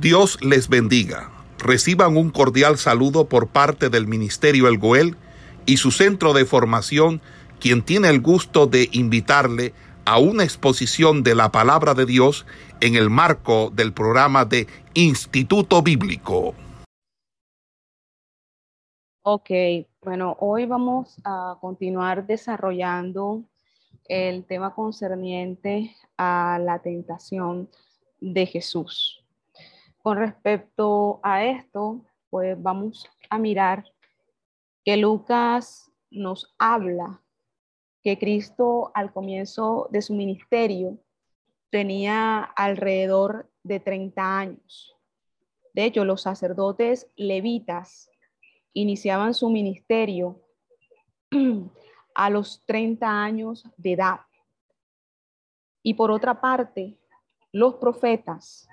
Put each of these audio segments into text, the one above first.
Dios les bendiga. Reciban un cordial saludo por parte del Ministerio El Goel y su centro de formación, quien tiene el gusto de invitarle a una exposición de la palabra de Dios en el marco del programa de Instituto Bíblico. Ok, bueno, hoy vamos a continuar desarrollando el tema concerniente a la tentación de Jesús. Con respecto a esto, pues vamos a mirar que Lucas nos habla que Cristo al comienzo de su ministerio tenía alrededor de 30 años. De hecho, los sacerdotes levitas iniciaban su ministerio a los 30 años de edad. Y por otra parte, los profetas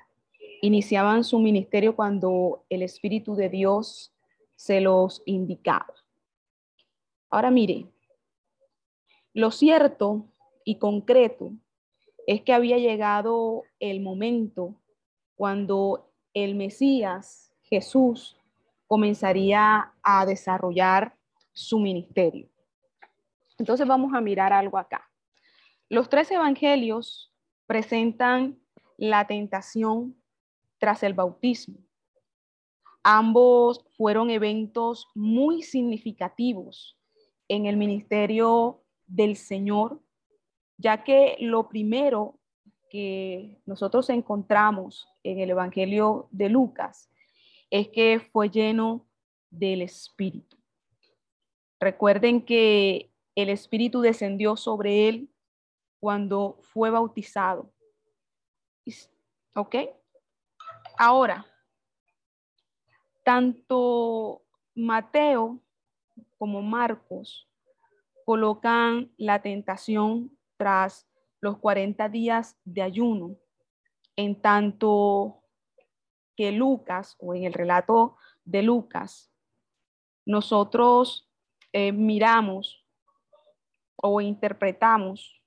iniciaban su ministerio cuando el Espíritu de Dios se los indicaba. Ahora mire, lo cierto y concreto es que había llegado el momento cuando el Mesías, Jesús, comenzaría a desarrollar su ministerio. Entonces vamos a mirar algo acá. Los tres evangelios presentan la tentación tras el bautismo. Ambos fueron eventos muy significativos en el ministerio del Señor, ya que lo primero que nosotros encontramos en el Evangelio de Lucas es que fue lleno del Espíritu. Recuerden que el Espíritu descendió sobre él cuando fue bautizado. ¿Ok? Ahora, tanto Mateo como Marcos colocan la tentación tras los 40 días de ayuno, en tanto que Lucas, o en el relato de Lucas, nosotros eh, miramos o interpretamos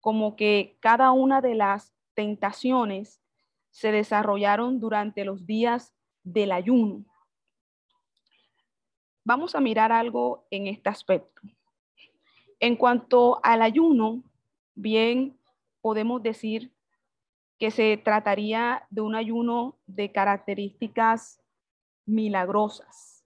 como que cada una de las tentaciones se desarrollaron durante los días del ayuno. Vamos a mirar algo en este aspecto. En cuanto al ayuno, bien podemos decir que se trataría de un ayuno de características milagrosas.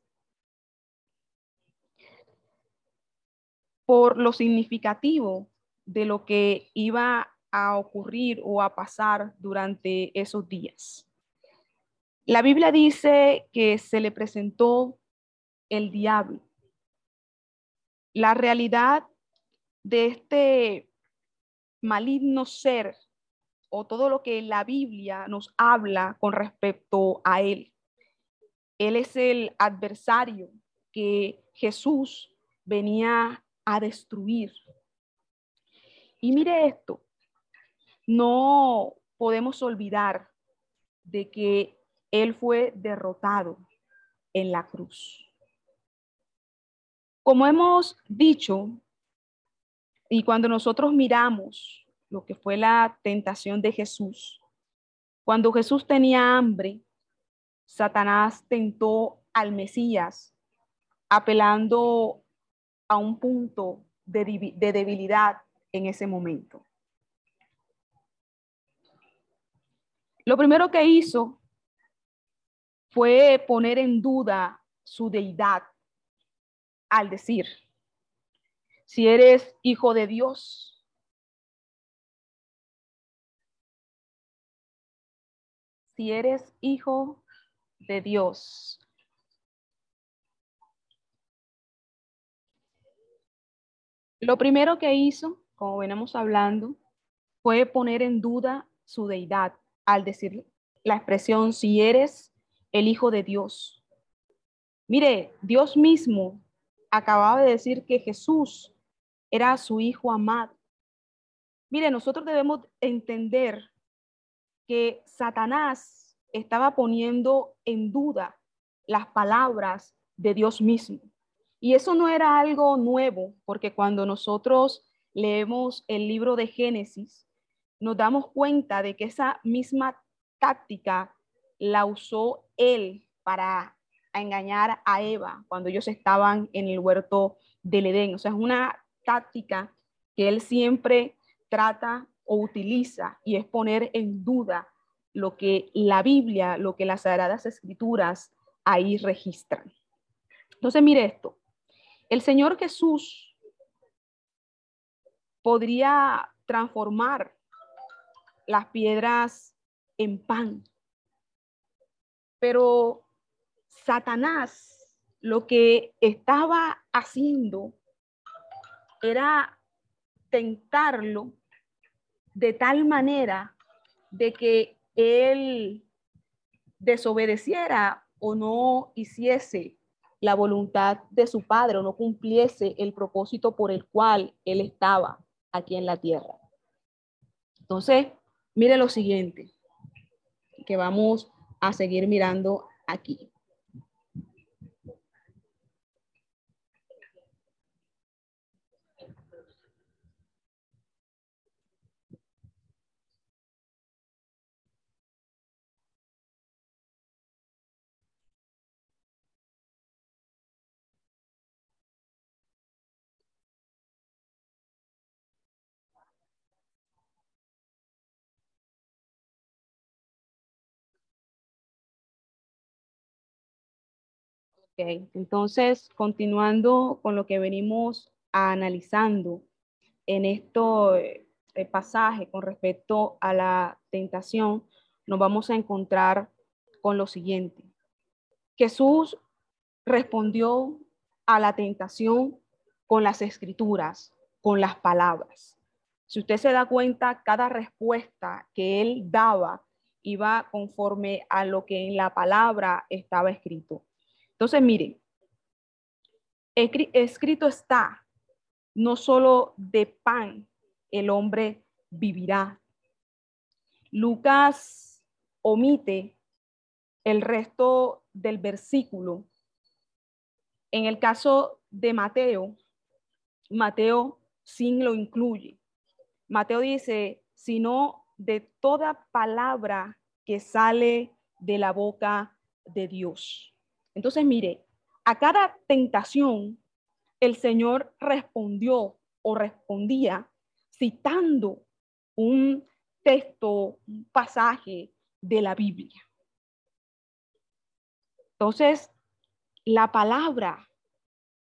Por lo significativo de lo que iba a ocurrir o a pasar durante esos días. La Biblia dice que se le presentó el diablo. La realidad de este maligno ser o todo lo que la Biblia nos habla con respecto a él. Él es el adversario que Jesús venía a destruir. Y mire esto, no podemos olvidar de que Él fue derrotado en la cruz. Como hemos dicho, y cuando nosotros miramos lo que fue la tentación de Jesús, cuando Jesús tenía hambre, Satanás tentó al Mesías apelando a un punto de, debilidad en ese momento. Lo primero que hizo fue poner en duda su deidad al decir, si eres hijo de Dios, si eres hijo de Dios. Lo primero que hizo, como venimos hablando, fue poner en duda su deidad al decir la expresión si eres el Hijo de Dios. Mire, Dios mismo acababa de decir que Jesús era su Hijo amado. Mire, nosotros debemos entender que Satanás estaba poniendo en duda las palabras de Dios mismo. Y eso no era algo nuevo, porque cuando nosotros leemos el libro de Génesis, nos damos cuenta de que esa misma táctica la usó él para engañar a Eva cuando ellos estaban en el huerto del Edén. O sea, es una táctica que él siempre trata o utiliza y es poner en duda lo que la Biblia, lo que las Sagradas Escrituras ahí registran. Entonces, mire esto. El Señor Jesús podría transformar las piedras en pan, pero Satanás lo que estaba haciendo era tentarlo de tal manera de que él desobedeciera o no hiciese la voluntad de su padre o no cumpliese el propósito por el cual él estaba aquí en la tierra. Entonces, mire lo siguiente, que vamos a seguir mirando aquí. Entonces, continuando con lo que venimos analizando en este pasaje con respecto a la tentación, nos vamos a encontrar con lo siguiente. Jesús respondió a la tentación con las escrituras, con las palabras. Si usted se da cuenta, cada respuesta que él daba iba conforme a lo que en la palabra estaba escrito. Entonces, miren, escrito está, no solo de pan el hombre vivirá. Lucas omite el resto del versículo. En el caso de Mateo, Mateo sin lo incluye. Mateo dice, sino de toda palabra que sale de la boca de Dios. Entonces, mire, a cada tentación, el Señor respondió o respondía citando un texto, un pasaje de la Biblia. Entonces, la palabra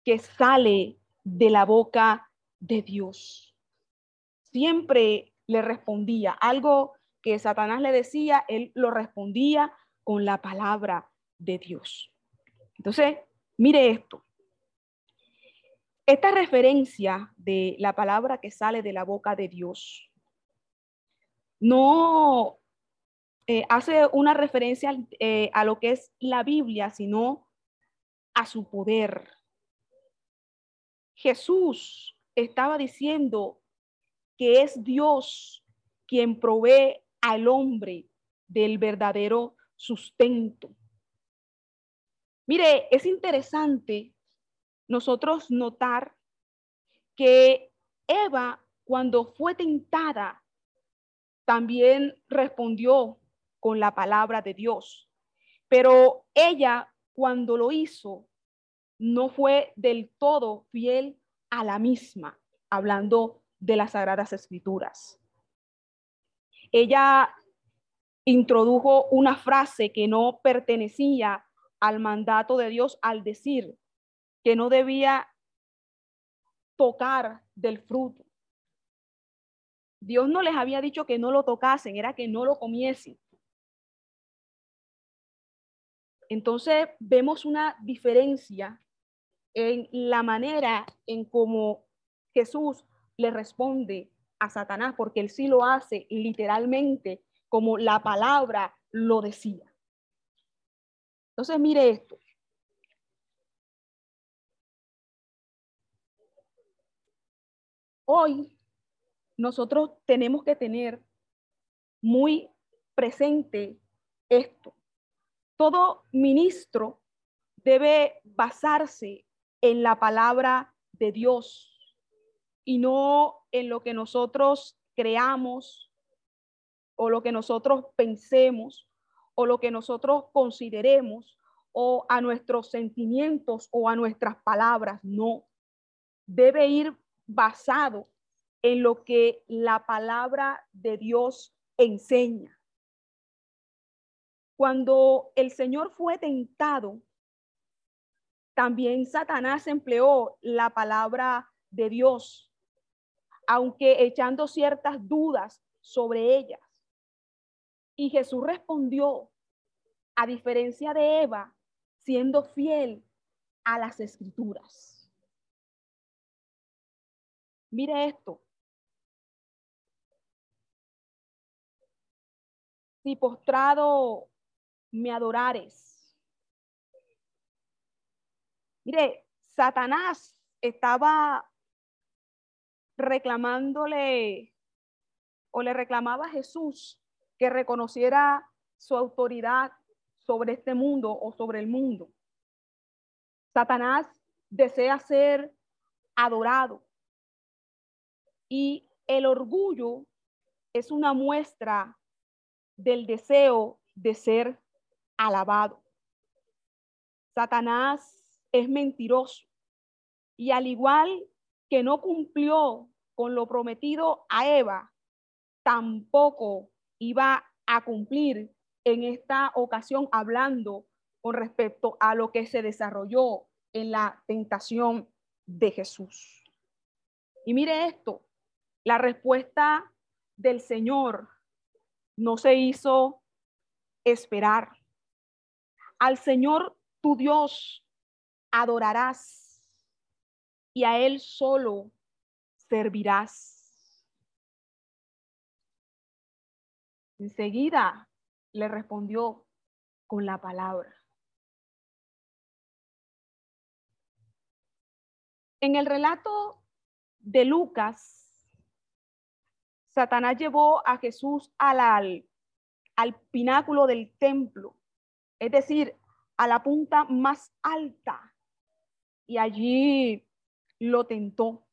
que sale de la boca de Dios siempre le respondía algo que Satanás le decía, él lo respondía con la palabra de Dios. Entonces, mire esto. Esta referencia de la palabra que sale de la boca de Dios no eh, hace una referencia eh, a lo que es la Biblia, sino a su poder. Jesús estaba diciendo que es Dios quien provee al hombre del verdadero sustento. Mire, es interesante nosotros notar que Eva, cuando fue tentada, también respondió con la palabra de Dios. Pero ella, cuando lo hizo, no fue del todo fiel a la misma, hablando de las sagradas escrituras. Ella introdujo una frase que no pertenecía al mandato de Dios al decir que no debía tocar del fruto. Dios no les había dicho que no lo tocasen, era que no lo comiesen. Entonces vemos una diferencia en la manera en cómo Jesús le responde a Satanás, porque él sí lo hace literalmente como la palabra lo decía. Entonces, mire esto. Hoy nosotros tenemos que tener muy presente esto. Todo ministro debe basarse en la palabra de Dios y no en lo que nosotros creamos o lo que nosotros pensemos o lo que nosotros consideremos o a nuestros sentimientos o a nuestras palabras, no. Debe ir basado en lo que la palabra de Dios enseña. Cuando el Señor fue tentado, también Satanás empleó la palabra de Dios, aunque echando ciertas dudas sobre ellas. Y Jesús respondió, a diferencia de Eva, siendo fiel a las escrituras. Mire esto. Si postrado me adorares. Mire, Satanás estaba reclamándole o le reclamaba a Jesús que reconociera su autoridad sobre este mundo o sobre el mundo. Satanás desea ser adorado y el orgullo es una muestra del deseo de ser alabado. Satanás es mentiroso y al igual que no cumplió con lo prometido a Eva, tampoco iba a cumplir en esta ocasión hablando con respecto a lo que se desarrolló en la tentación de Jesús. Y mire esto, la respuesta del Señor no se hizo esperar. Al Señor tu Dios adorarás y a Él solo servirás. Enseguida le respondió con la palabra. En el relato de Lucas, Satanás llevó a Jesús al, al pináculo del templo, es decir, a la punta más alta, y allí lo tentó.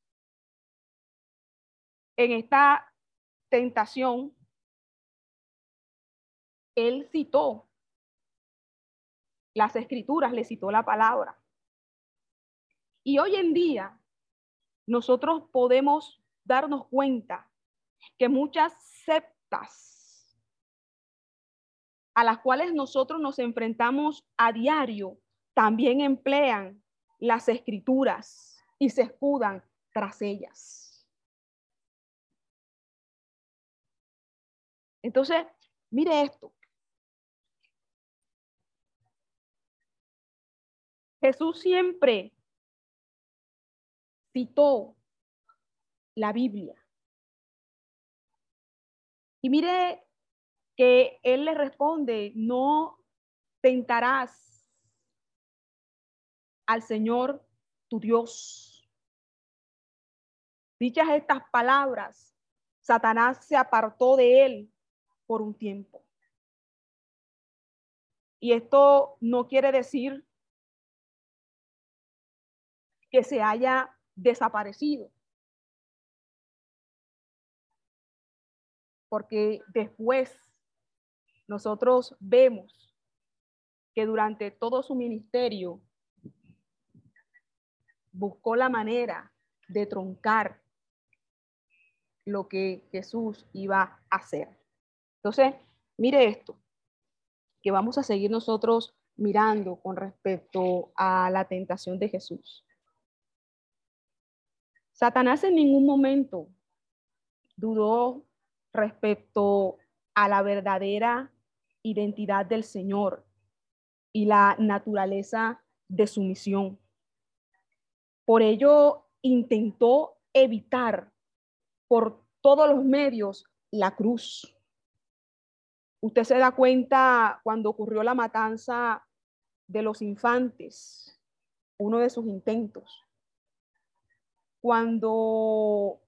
En esta tentación, él citó las escrituras, le citó la palabra. Y hoy en día nosotros podemos darnos cuenta que muchas sectas a las cuales nosotros nos enfrentamos a diario también emplean las escrituras y se escudan tras ellas. Entonces, mire esto. Jesús siempre citó la Biblia. Y mire que él le responde, no tentarás al Señor tu Dios. Dichas estas palabras, Satanás se apartó de él por un tiempo. Y esto no quiere decir que se haya desaparecido. Porque después nosotros vemos que durante todo su ministerio buscó la manera de troncar lo que Jesús iba a hacer. Entonces, mire esto, que vamos a seguir nosotros mirando con respecto a la tentación de Jesús. Satanás en ningún momento dudó respecto a la verdadera identidad del Señor y la naturaleza de su misión. Por ello, intentó evitar por todos los medios la cruz. Usted se da cuenta cuando ocurrió la matanza de los infantes, uno de sus intentos cuando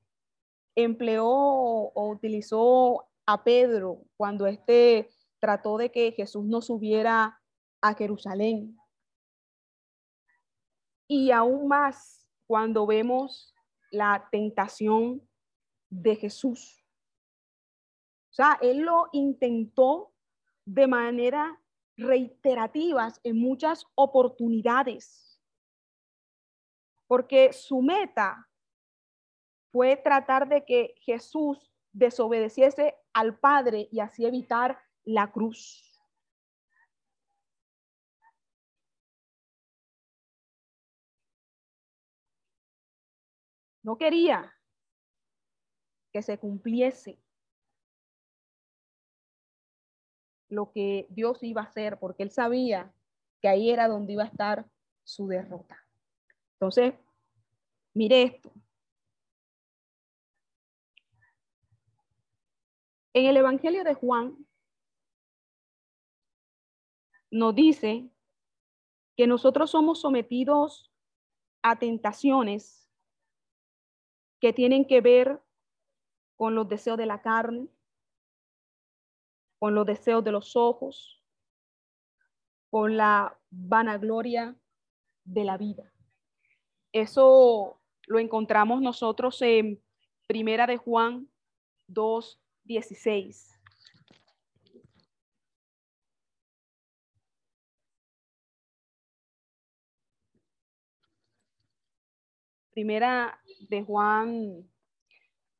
empleó o utilizó a Pedro, cuando éste trató de que Jesús no subiera a Jerusalén. Y aún más cuando vemos la tentación de Jesús. O sea, él lo intentó de manera reiterativas en muchas oportunidades, porque su meta fue tratar de que Jesús desobedeciese al Padre y así evitar la cruz. No quería que se cumpliese lo que Dios iba a hacer, porque él sabía que ahí era donde iba a estar su derrota. Entonces, mire esto. En el Evangelio de Juan nos dice que nosotros somos sometidos a tentaciones que tienen que ver con los deseos de la carne, con los deseos de los ojos, con la vanagloria de la vida. Eso lo encontramos nosotros en Primera de Juan 2, 16. Primera de Juan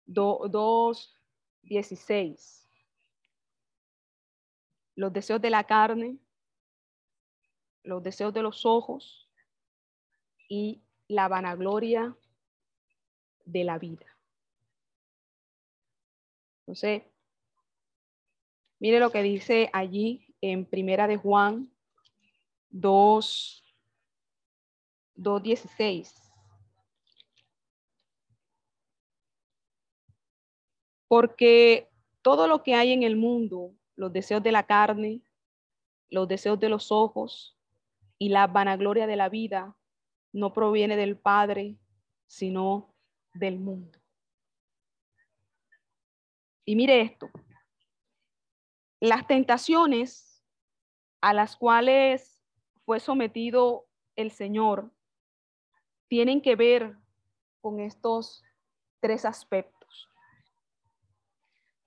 2, 16. Los deseos de la carne, los deseos de los ojos y la vanagloria de la vida. Entonces, mire lo que dice allí en Primera de Juan 2, 2.16. Porque todo lo que hay en el mundo, los deseos de la carne, los deseos de los ojos y la vanagloria de la vida, no proviene del Padre, sino del mundo. Y mire esto, las tentaciones a las cuales fue sometido el Señor tienen que ver con estos tres aspectos.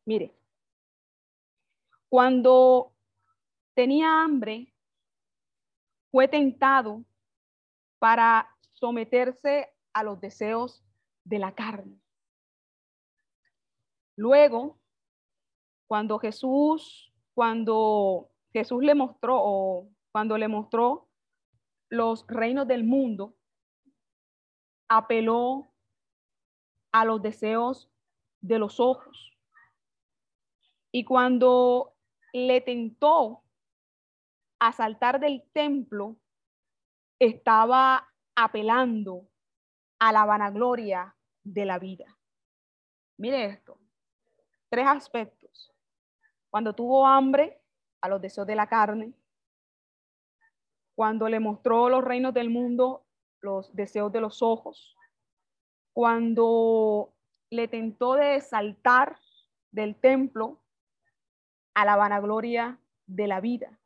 Mire, cuando tenía hambre, fue tentado para someterse a los deseos de la carne. Luego, cuando Jesús, cuando Jesús le mostró o cuando le mostró los reinos del mundo, apeló a los deseos de los ojos. Y cuando le tentó a saltar del templo, estaba apelando a la vanagloria de la vida. Mire esto, tres aspectos. Cuando tuvo hambre, a los deseos de la carne. Cuando le mostró los reinos del mundo, los deseos de los ojos. Cuando le tentó de saltar del templo, a la vanagloria de la vida.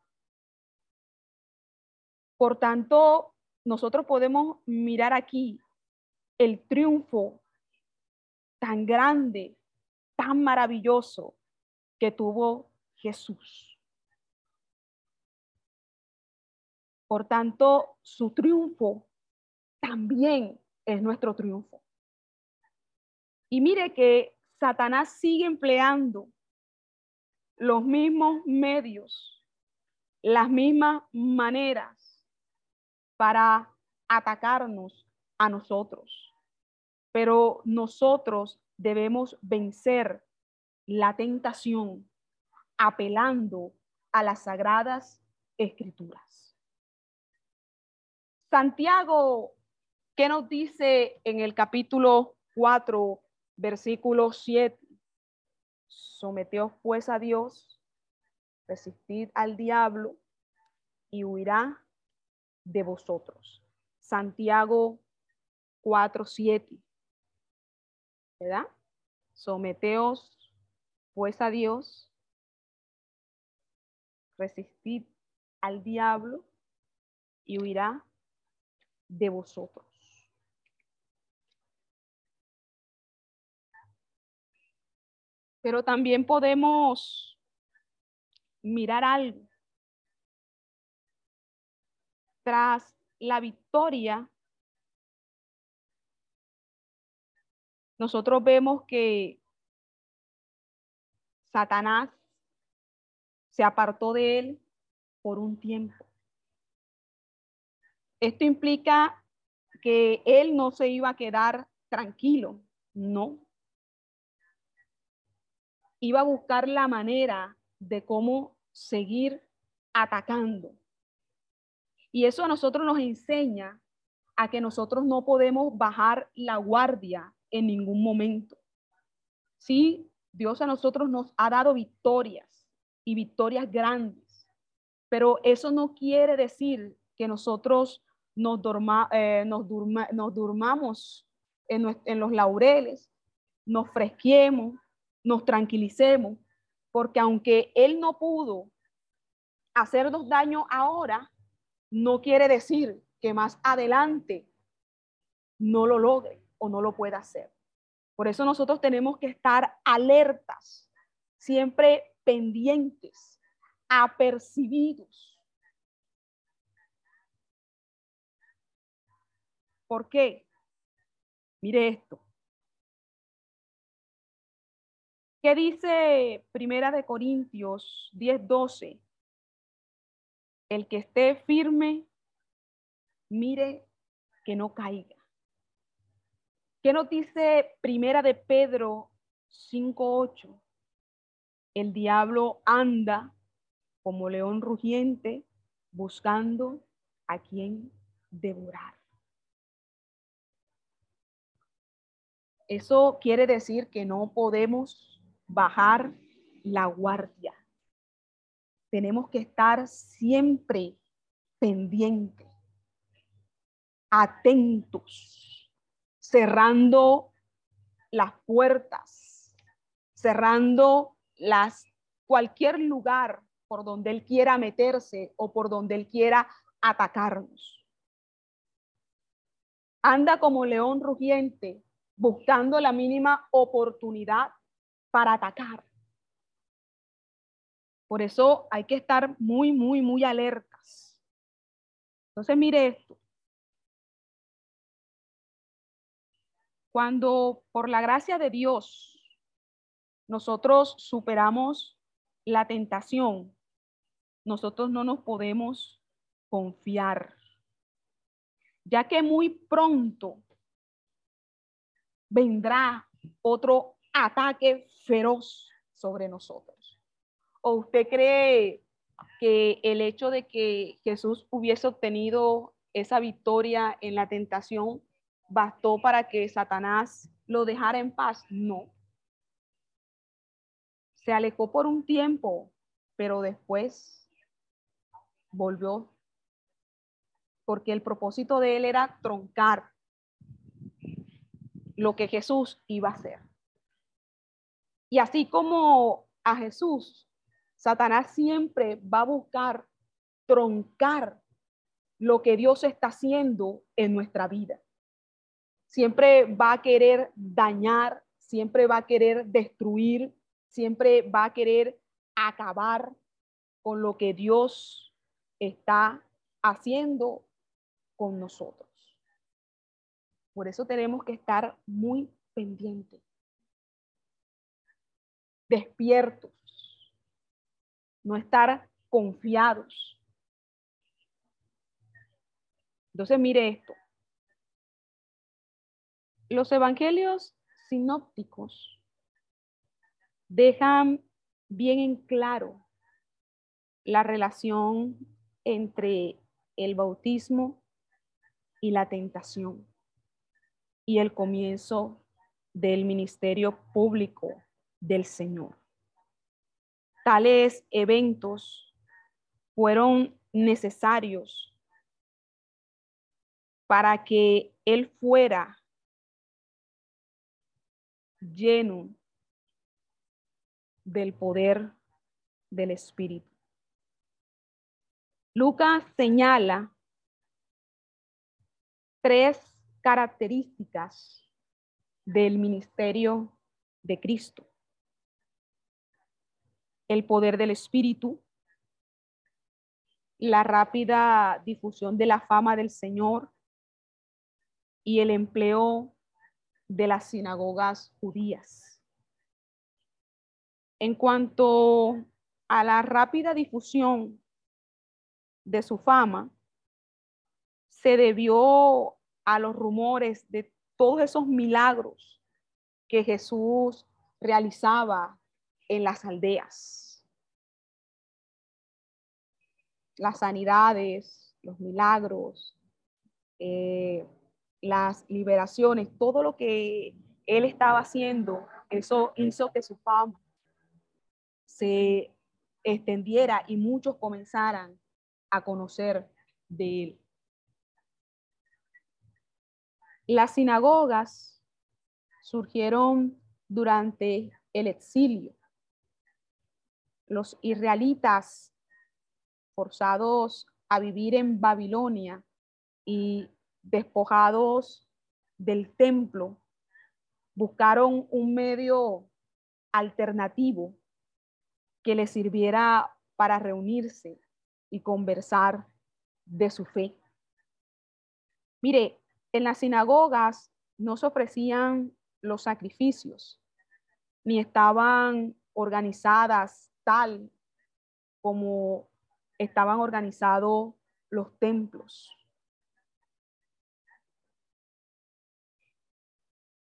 Por tanto, nosotros podemos mirar aquí el triunfo tan grande, tan maravilloso que tuvo Jesús. Por tanto, su triunfo también es nuestro triunfo. Y mire que Satanás sigue empleando los mismos medios, las mismas maneras para atacarnos a nosotros. Pero nosotros debemos vencer la tentación apelando a las sagradas escrituras. Santiago, ¿qué nos dice en el capítulo 4, versículo 7? Someteos pues a Dios, resistid al diablo y huirá de vosotros. Santiago 4:7. ¿Verdad? Someteos pues a Dios, resistid al diablo y huirá de vosotros. pero también podemos mirar algo. Tras la victoria, nosotros vemos que Satanás se apartó de él por un tiempo. Esto implica que él no se iba a quedar tranquilo, no. Iba a buscar la manera de cómo seguir atacando. Y eso a nosotros nos enseña a que nosotros no podemos bajar la guardia en ningún momento. Sí, Dios a nosotros nos ha dado victorias y victorias grandes, pero eso no quiere decir que nosotros nos, eh, nos, nos durmamos en, en los laureles, nos fresquemos, nos tranquilicemos, porque aunque Él no pudo hacernos daño ahora, no quiere decir que más adelante no lo logre o no lo pueda hacer. Por eso nosotros tenemos que estar alertas, siempre pendientes, apercibidos. ¿Por qué? Mire esto. ¿Qué dice Primera de Corintios 10, 12? El que esté firme, mire que no caiga. ¿Qué nos dice Primera de Pedro 5, 8? El diablo anda como león rugiente buscando a quien devorar. Eso quiere decir que no podemos bajar la guardia. Tenemos que estar siempre pendientes, atentos, cerrando las puertas, cerrando las cualquier lugar por donde él quiera meterse o por donde él quiera atacarnos. Anda como león rugiente buscando la mínima oportunidad para atacar. Por eso hay que estar muy, muy, muy alertas. Entonces, mire esto. Cuando por la gracia de Dios nosotros superamos la tentación, nosotros no nos podemos confiar, ya que muy pronto vendrá otro ataque feroz sobre nosotros. ¿O usted cree que el hecho de que Jesús hubiese obtenido esa victoria en la tentación bastó para que Satanás lo dejara en paz? No. Se alejó por un tiempo, pero después volvió porque el propósito de él era troncar lo que Jesús iba a hacer. Y así como a Jesús, Satanás siempre va a buscar troncar lo que Dios está haciendo en nuestra vida. Siempre va a querer dañar, siempre va a querer destruir, siempre va a querer acabar con lo que Dios está haciendo con nosotros. Por eso tenemos que estar muy pendientes despiertos, no estar confiados. Entonces, mire esto. Los evangelios sinópticos dejan bien en claro la relación entre el bautismo y la tentación y el comienzo del ministerio público del Señor. Tales eventos fueron necesarios para que Él fuera lleno del poder del Espíritu. Lucas señala tres características del ministerio de Cristo el poder del Espíritu, la rápida difusión de la fama del Señor y el empleo de las sinagogas judías. En cuanto a la rápida difusión de su fama, se debió a los rumores de todos esos milagros que Jesús realizaba en las aldeas. Las sanidades, los milagros, eh, las liberaciones, todo lo que él estaba haciendo, eso hizo que su fama se extendiera y muchos comenzaran a conocer de él. Las sinagogas surgieron durante el exilio. Los israelitas forzados a vivir en Babilonia y despojados del templo, buscaron un medio alternativo que les sirviera para reunirse y conversar de su fe. Mire, en las sinagogas no se ofrecían los sacrificios, ni estaban organizadas tal como estaban organizados los templos.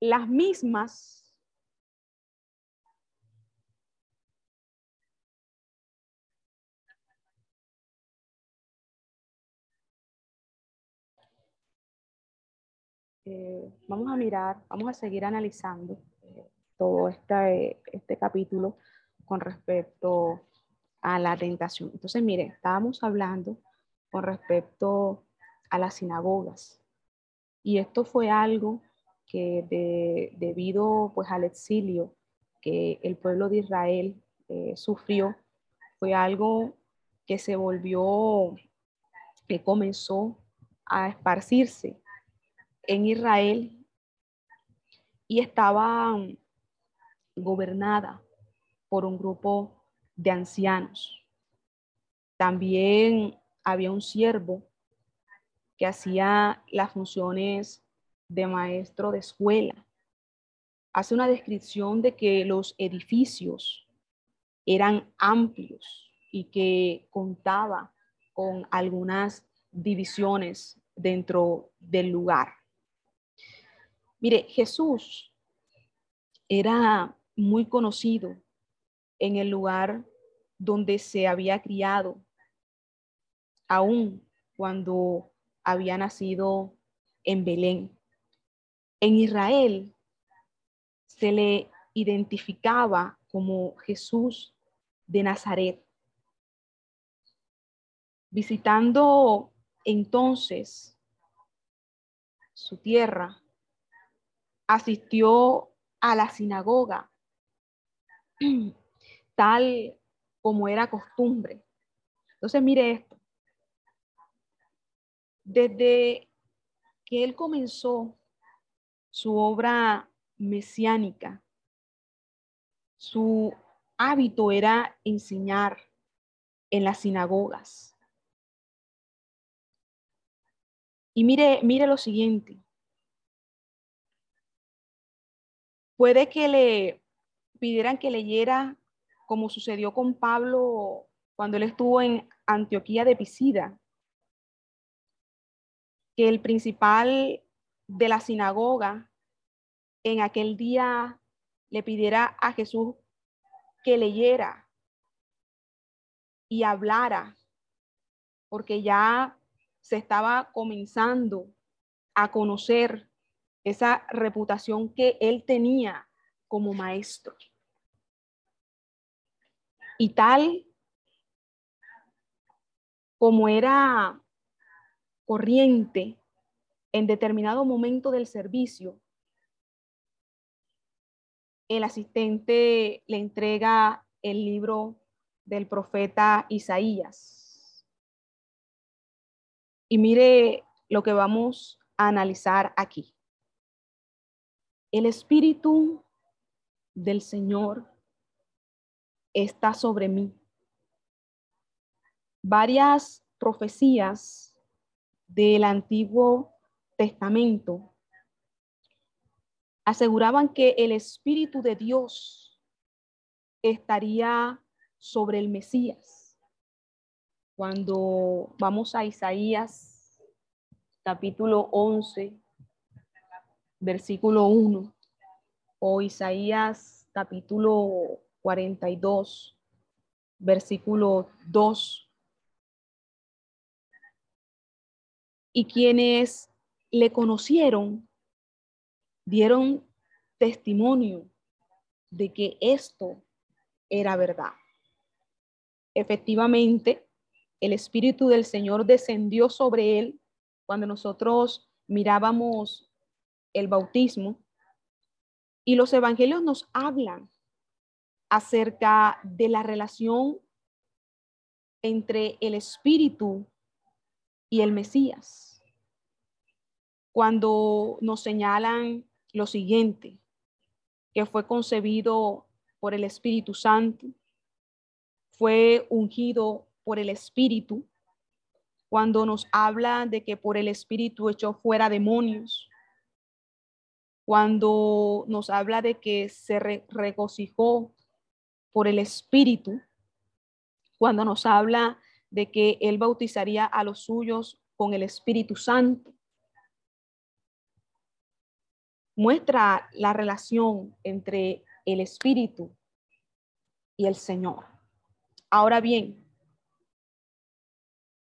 Las mismas eh, vamos a mirar, vamos a seguir analizando eh, todo este, este capítulo con respecto a la tentación. Entonces, mire, estábamos hablando con respecto a las sinagogas. Y esto fue algo que debido pues al exilio que el pueblo de Israel eh, sufrió, fue algo que se volvió, que comenzó a esparcirse en Israel y estaba gobernada por un grupo de ancianos. También había un siervo que hacía las funciones de maestro de escuela. Hace una descripción de que los edificios eran amplios y que contaba con algunas divisiones dentro del lugar. Mire, Jesús era muy conocido en el lugar donde se había criado, aún cuando había nacido en Belén. En Israel se le identificaba como Jesús de Nazaret. Visitando entonces su tierra, asistió a la sinagoga, tal como era costumbre. Entonces, mire esto. Desde que él comenzó su obra mesiánica. Su hábito era enseñar en las sinagogas. Y mire, mire lo siguiente. Puede que le pidieran que leyera como sucedió con Pablo cuando él estuvo en Antioquía de Pisida, que el principal de la sinagoga en aquel día le pidiera a Jesús que leyera y hablara, porque ya se estaba comenzando a conocer esa reputación que él tenía como maestro. Y tal como era corriente en determinado momento del servicio, el asistente le entrega el libro del profeta Isaías. Y mire lo que vamos a analizar aquí. El Espíritu del Señor está sobre mí. Varias profecías del Antiguo Testamento aseguraban que el Espíritu de Dios estaría sobre el Mesías. Cuando vamos a Isaías capítulo 11, versículo 1, o Isaías capítulo 42, versículo 2. Y quienes le conocieron dieron testimonio de que esto era verdad. Efectivamente, el Espíritu del Señor descendió sobre él cuando nosotros mirábamos el bautismo y los evangelios nos hablan acerca de la relación entre el Espíritu y el Mesías. Cuando nos señalan lo siguiente, que fue concebido por el Espíritu Santo, fue ungido por el Espíritu, cuando nos habla de que por el Espíritu echó fuera demonios, cuando nos habla de que se regocijó por el Espíritu, cuando nos habla de que Él bautizaría a los suyos con el Espíritu Santo. Muestra la relación entre el Espíritu y el Señor. Ahora bien,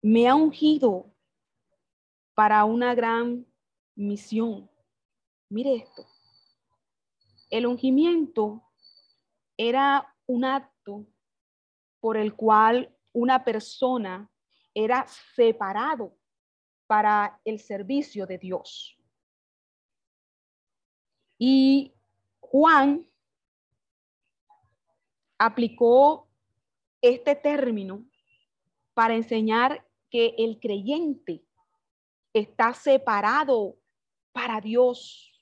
me ha ungido para una gran misión. Mire esto. El ungimiento era un acto por el cual una persona era separado para el servicio de Dios. Y Juan aplicó este término para enseñar que el creyente está separado para Dios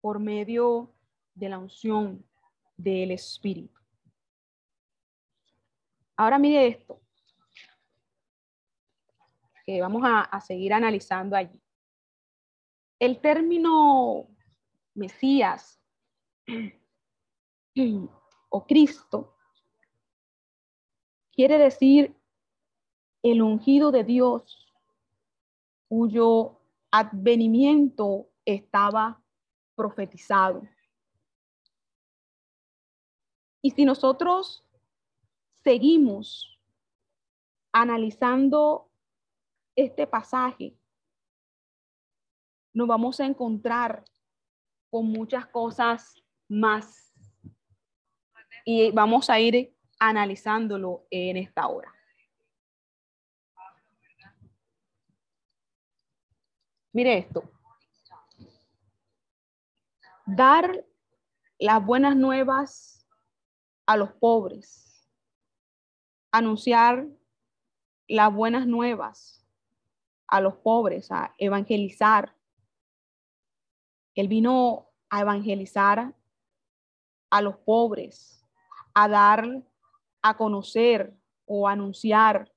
por medio de la unción del Espíritu. Ahora mire esto, que vamos a, seguir analizando allí. El término Mesías o Cristo quiere decir el ungido de Dios cuyo advenimiento estaba profetizado. Y si nosotros seguimos analizando este pasaje, nos vamos a encontrar con muchas cosas más. Y vamos a ir analizándolo en esta hora. Mire esto. Dar las buenas nuevas a los pobres, anunciar las buenas nuevas a los pobres, a evangelizar. Él vino a evangelizar a los pobres, a dar a conocer o anunciar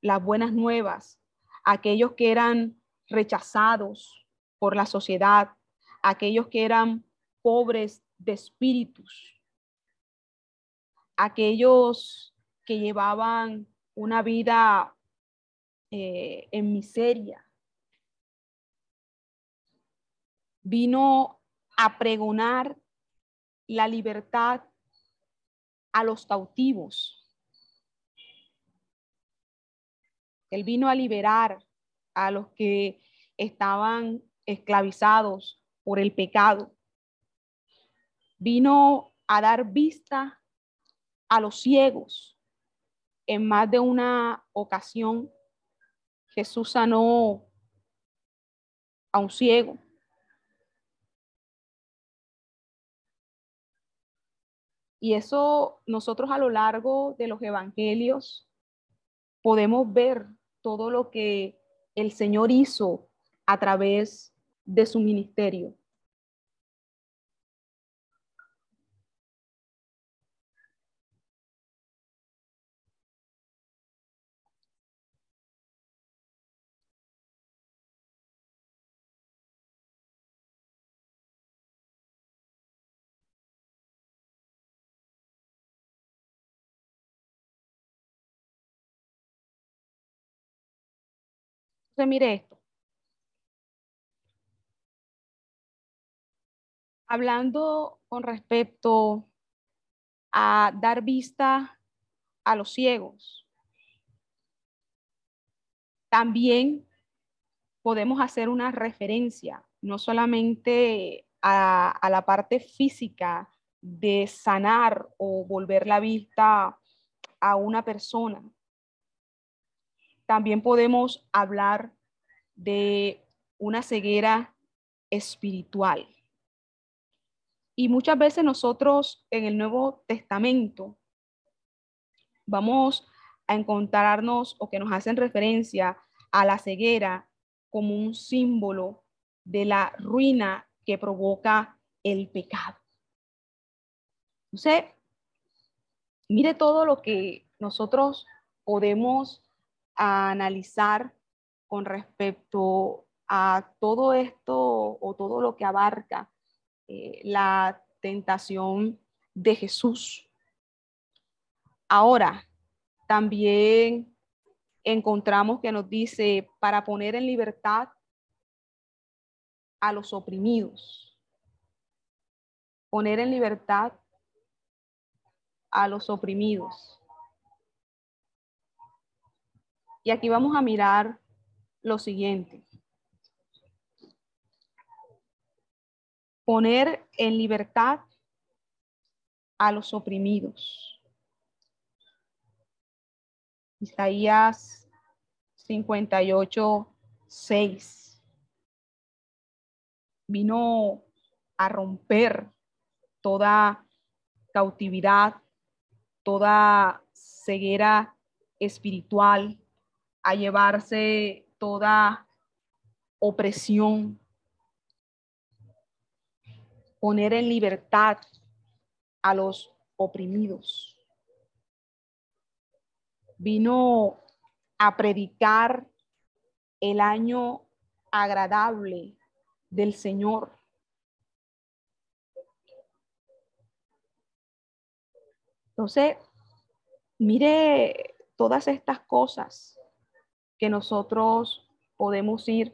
las buenas nuevas a aquellos que eran rechazados por la sociedad, aquellos que eran pobres de espíritus, aquellos que llevaban una vida eh, en miseria. Vino a pregonar la libertad a los cautivos. Él vino a liberar a los que estaban esclavizados por el pecado. Vino a dar vista a los ciegos. En más de una ocasión, Jesús sanó a un ciego. Y eso nosotros a lo largo de los evangelios podemos ver todo lo que el Señor hizo a través de su ministerio. Entonces, mire esto. Hablando con respecto a dar vista a los ciegos, también podemos hacer una referencia no solamente a, a, la parte física de sanar o volver la vista a una persona. También podemos hablar de una ceguera espiritual. Y muchas veces nosotros en el Nuevo Testamento vamos a encontrarnos o que nos hacen referencia a la ceguera como un símbolo de la ruina que provoca el pecado. Entonces, mire todo lo que nosotros podemos analizar con respecto a todo esto o todo lo que abarca eh, la tentación de Jesús. Ahora, también encontramos que nos dice para poner en libertad a los oprimidos. Poner en libertad a los oprimidos. Y aquí vamos a mirar lo siguiente. Poner en libertad a los oprimidos. Isaías 58, 6. Vino a romper toda cautividad, toda ceguera espiritual, a llevarse toda opresión, poner en libertad a los oprimidos. Vino a predicar el año agradable del Señor. Entonces, mire todas estas cosas que nosotros podemos ir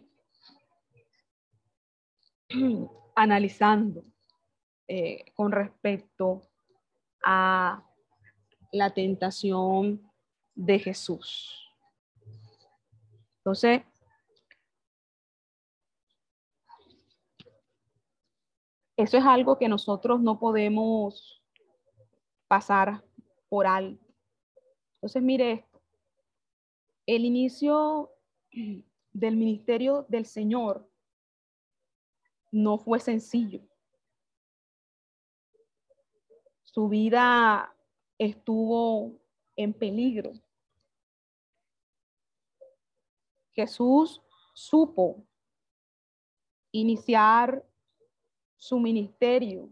analizando eh, con respecto a la tentación de Jesús. Entonces, eso es algo que nosotros no podemos pasar por alto. Entonces, mire. El inicio del ministerio del Señor no fue sencillo. Su vida estuvo en peligro. Jesús supo iniciar su ministerio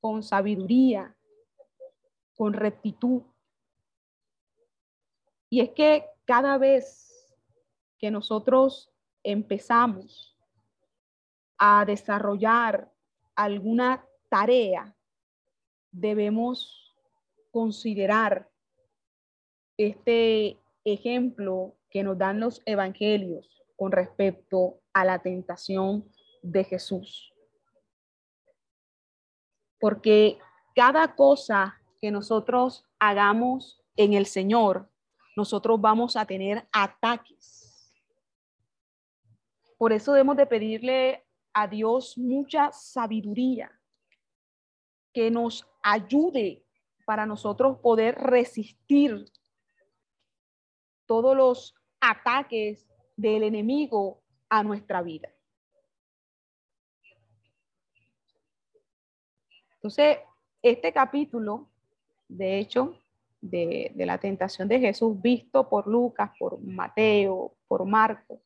con sabiduría, con rectitud. Y es que cada vez que nosotros empezamos a desarrollar alguna tarea, debemos considerar este ejemplo que nos dan los evangelios con respecto a la tentación de Jesús. Porque cada cosa que nosotros hagamos en el Señor, nosotros vamos a tener ataques. Por eso debemos de pedirle a Dios mucha sabiduría que nos ayude para nosotros poder resistir todos los ataques del enemigo a nuestra vida. Entonces, este capítulo, de hecho, de, la tentación de Jesús, visto por Lucas, por Mateo, por Marco,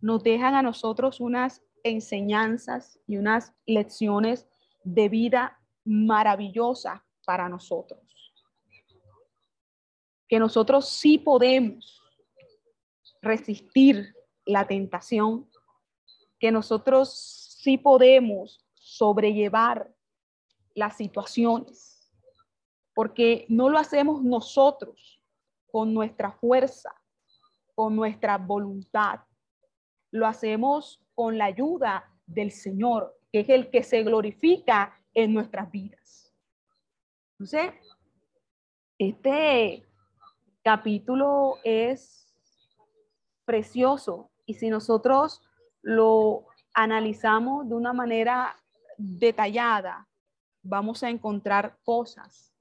nos dejan a nosotros unas enseñanzas y unas lecciones de vida maravillosas para nosotros. Que nosotros sí podemos resistir la tentación, que nosotros sí podemos sobrellevar las situaciones, porque no lo hacemos nosotros con nuestra fuerza, con nuestra voluntad, lo hacemos con la ayuda del Señor, que es el que se glorifica en nuestras vidas. Entonces, este capítulo es precioso y si nosotros lo analizamos de una manera detallada, vamos a encontrar cosas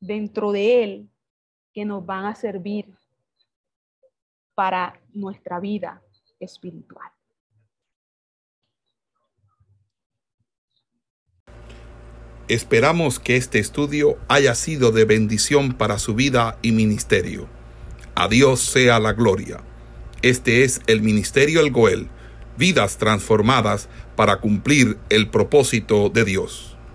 dentro de él que nos van a servir para nuestra vida espiritual. Esperamos que este estudio haya sido de bendición para su vida y ministerio. A Dios sea la gloria. Este es el Ministerio El Goel, vidas transformadas para cumplir el propósito de Dios.